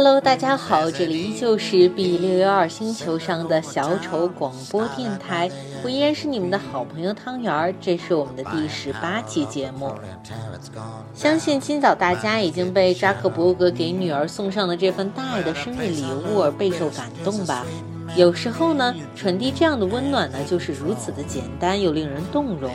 Hello，大家好，这里依旧是 B 六幺二星球上的小丑广播电台，我依然是你们的好朋友汤圆儿，这是我们的第十八期节目。相信今早大家已经被扎克伯格给女儿送上的这份大爱的生日礼物而备受感动吧。有时候呢，传递这样的温暖呢，就是如此的简单又令人动容。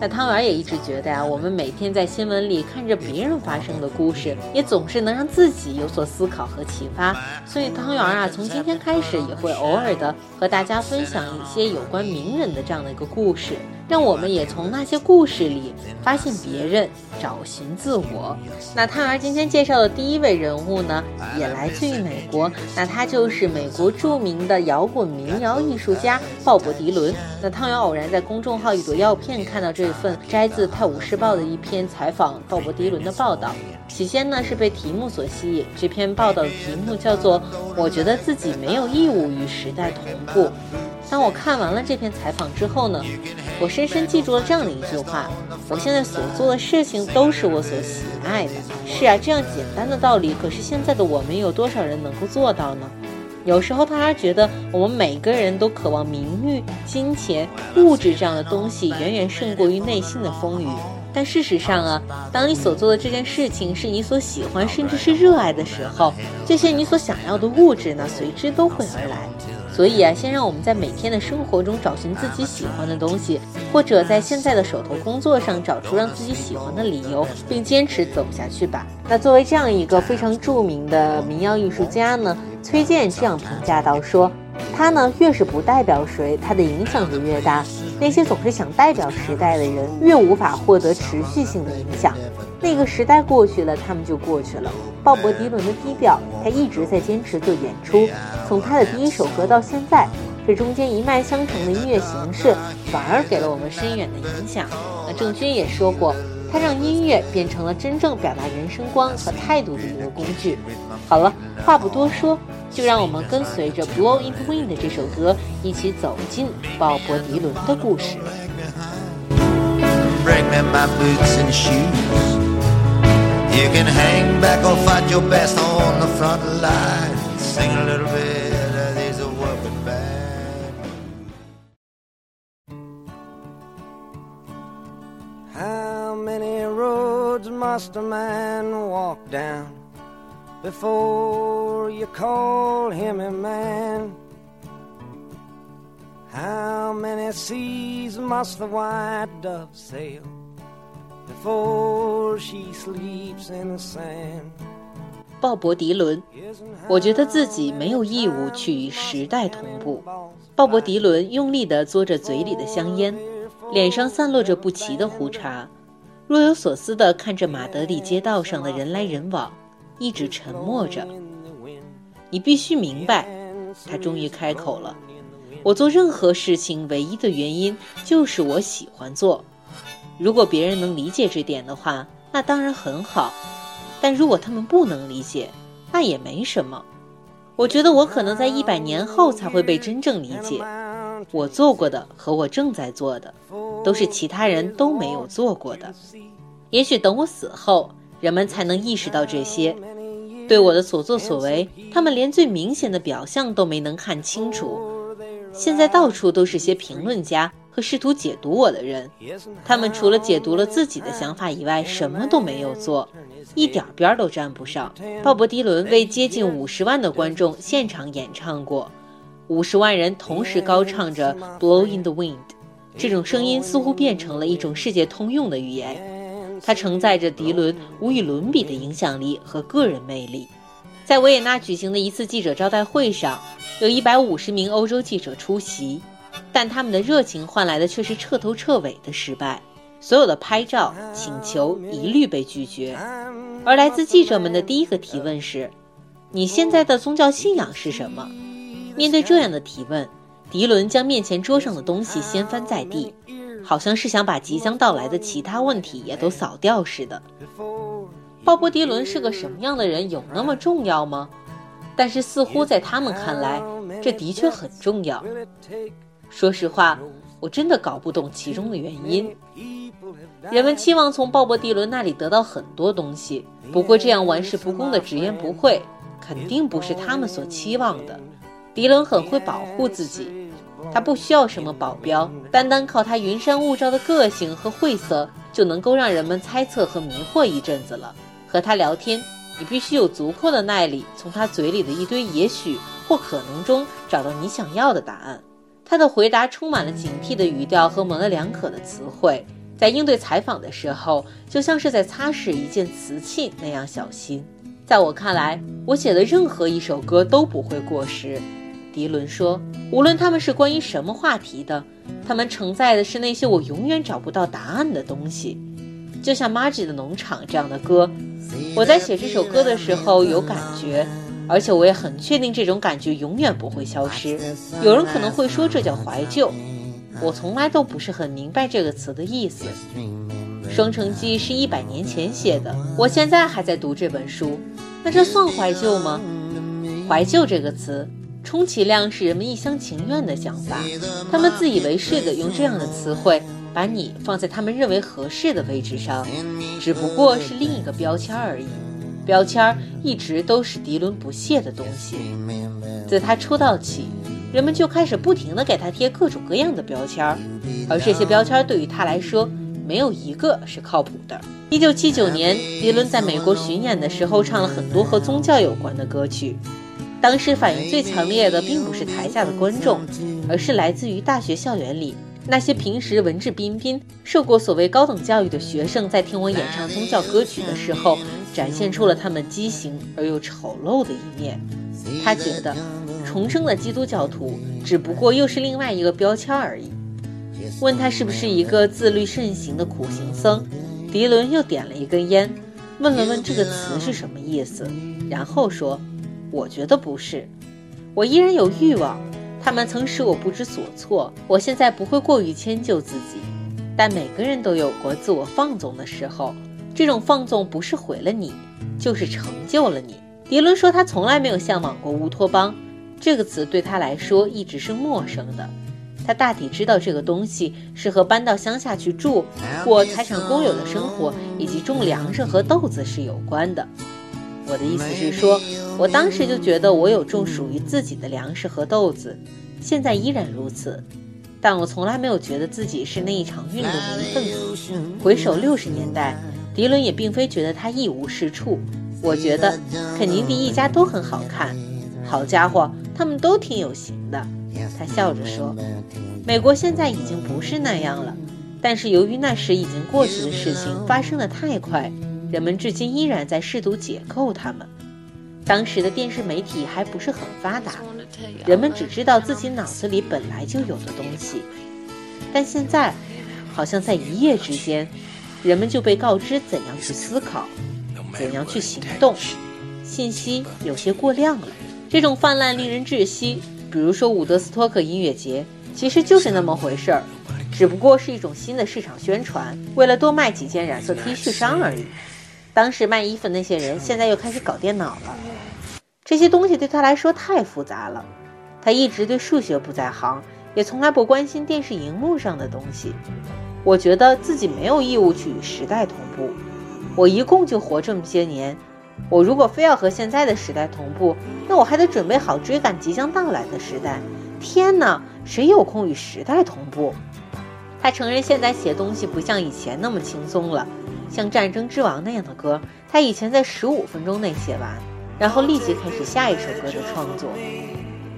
那汤圆也一直觉得呀，我们每天在新闻里看着别人发生的故事，也总是能让自己有所思考和启发。所以汤圆啊，从今天开始也会偶尔的和大家分享一些有关名人的这样的一个故事。让我们也从那些故事里发现别人，找寻自我。那汤圆今天介绍的第一位人物呢，也来自于美国。那他就是美国著名的摇滚民谣艺术家鲍勃迪伦。那汤圆偶然在公众号一朵药片看到这份摘自《泰晤士报》的一篇采访鲍勃迪伦的报道，起先呢是被题目所吸引。这篇报道的题目叫做《我觉得自己没有义务与时代同步》。当我看完了这篇采访之后呢，我深深记住了这样的一句话：我现在所做的事情都是我所喜爱的。是啊，这样简单的道理，可是现在的我们有多少人能够做到呢？有时候，他还觉得我们每个人都渴望名誉、金钱、物质这样的东西，远远胜过于内心的风雨。但事实上啊，当你所做的这件事情是你所喜欢，甚至是热爱的时候，这些你所想要的物质呢，随之都会而来。所以啊，先让我们在每天的生活中找寻自己喜欢的东西，或者在现在的手头工作上找出让自己喜欢的理由，并坚持走下去吧。那作为这样一个非常著名的民谣艺术家呢，崔健这样评价到说，他呢越是不代表谁，他的影响就越大。那些总是想代表时代的人，越无法获得持续性的影响。那个时代过去了，他们就过去了。鲍勃迪伦的低调，他一直在坚持做演出。从他的第一首歌到现在，这中间一脉相承的音乐形式，反而给了我们深远的影响。那郑钧也说过，他让音乐变成了真正表达人生观和态度的一个工具。好了，话不多说，就让我们跟随着《Blow in the Wind》这首歌，一起走进鲍勃迪伦的故事。You can hang back or fight your best on the front line. Sing a little bit of these working band. How many roads must a man walk down before you call him a man? How many seas must the white dove sail? before she 鲍勃·迪伦，我觉得自己没有义务去与时代同步。鲍勃·迪伦用力地嘬着嘴里的香烟，脸上散落着不齐的胡茬，若有所思地看着马德里街道上的人来人往，一直沉默着。你必须明白，他终于开口了。我做任何事情唯一的原因就是我喜欢做。如果别人能理解这点的话，那当然很好；但如果他们不能理解，那也没什么。我觉得我可能在一百年后才会被真正理解。我做过的和我正在做的，都是其他人都没有做过的。也许等我死后，人们才能意识到这些。对我的所作所为，他们连最明显的表象都没能看清楚。现在到处都是些评论家。和试图解读我的人，他们除了解读了自己的想法以外，什么都没有做，一点边都沾不上。鲍勃迪伦为接近五十万的观众现场演唱过，五十万人同时高唱着《Blow in the Wind》，这种声音似乎变成了一种世界通用的语言。它承载着迪伦无与伦比的影响力和个人魅力。在维也纳举行的一次记者招待会上，有一百五十名欧洲记者出席。但他们的热情换来的却是彻头彻尾的失败，所有的拍照请求一律被拒绝。而来自记者们的第一个提问是：“你现在的宗教信仰是什么？”面对这样的提问，迪伦将面前桌上的东西掀翻在地，好像是想把即将到来的其他问题也都扫掉似的。鲍勃·迪伦是个什么样的人？有那么重要吗？但是似乎在他们看来，这的确很重要。说实话，我真的搞不懂其中的原因。人们期望从鲍勃迪伦那里得到很多东西，不过这样玩世不恭的直言不讳，肯定不是他们所期望的。迪伦很会保护自己，他不需要什么保镖，单单靠他云山雾罩的个性和晦涩，就能够让人们猜测和迷惑一阵子了。和他聊天，你必须有足够的耐力，从他嘴里的一堆也许或可能中找到你想要的答案。他的回答充满了警惕的语调和模棱两可的词汇，在应对采访的时候，就像是在擦拭一件瓷器那样小心。在我看来，我写的任何一首歌都不会过时。迪伦说：“无论他们是关于什么话题的，他们承载的是那些我永远找不到答案的东西。就像《Margie 的农场》这样的歌，我在写这首歌的时候有感觉，而且我也很确定这种感觉永远不会消失。有人可能会说这叫怀旧，我从来都不是很明白这个词的意思。《双城记》是一百年前写的，我现在还在读这本书，那这算怀旧吗？怀旧这个词。”充其量是人们一厢情愿的想法，他们自以为是的用这样的词汇把你放在他们认为合适的位置上，只不过是另一个标签而已。标签一直都是迪伦不屑的东西。自他出道起，人们就开始不停地给他贴各种各样的标签，而这些标签对于他来说，没有一个是靠谱的。一九七九年，迪伦在美国巡演的时候，唱了很多和宗教有关的歌曲。当时反应最强烈的，并不是台下的观众，而是来自于大学校园里那些平时文质彬彬、受过所谓高等教育的学生，在听我演唱宗教歌曲的时候，展现出了他们畸形而又丑陋的一面。他觉得，重生的基督教徒只不过又是另外一个标签而已。问他是不是一个自律慎行的苦行僧，迪伦又点了一根烟，问了问这个词是什么意思，然后说。我觉得不是，我依然有欲望，他们曾使我不知所措。我现在不会过于迁就自己，但每个人都有过自我放纵的时候。这种放纵不是毁了你，就是成就了你。迪伦说他从来没有向往过乌托邦，这个词对他来说一直是陌生的。他大体知道这个东西是和搬到乡下去住，过财产公有的生活，以及种粮食和豆子是有关的。我的意思是说，我当时就觉得我有种属于自己的粮食和豆子，现在依然如此。但我从来没有觉得自己是那一场运动的一份子。回首六十年代，迪伦也并非觉得他一无是处。我觉得肯尼迪一家都很好看，好家伙，他们都挺有型的。他笑着说：“美国现在已经不是那样了，但是由于那时已经过去的事情发生的太快。”人们至今依然在试图解构它们。当时的电视媒体还不是很发达，人们只知道自己脑子里本来就有的东西。但现在，好像在一夜之间，人们就被告知怎样去思考，怎样去行动。信息有些过量了。这种泛滥令人窒息。比如说伍德斯托克音乐节，其实就是那么回事儿，只不过是一种新的市场宣传，为了多卖几件染色 T 恤衫而已。当时卖衣服那些人，现在又开始搞电脑了。这些东西对他来说太复杂了。他一直对数学不在行，也从来不关心电视荧幕上的东西。我觉得自己没有义务去与时代同步。我一共就活这么些年，我如果非要和现在的时代同步，那我还得准备好追赶即将到来的时代。天哪，谁有空与时代同步？他承认现在写东西不像以前那么轻松了。像《战争之王》那样的歌，他以前在十五分钟内写完，然后立即开始下一首歌的创作。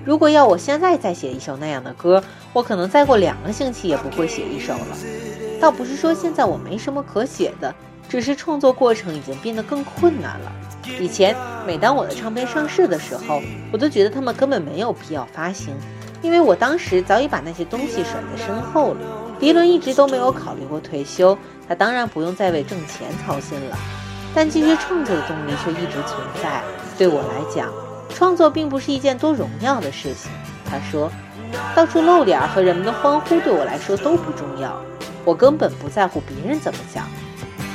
如果要我现在再写一首那样的歌，我可能再过两个星期也不会写一首了。倒不是说现在我没什么可写的，只是创作过程已经变得更困难了。以前每当我的唱片上市的时候，我都觉得他们根本没有必要发行，因为我当时早已把那些东西甩在身后了。迪伦一直都没有考虑过退休。他当然不用再为挣钱操心了，但继续创作的动力却一直存在。对我来讲，创作并不是一件多荣耀的事情。他说：“到处露脸和人们的欢呼对我来说都不重要，我根本不在乎别人怎么想，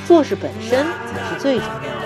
做事本身才是最重要的。”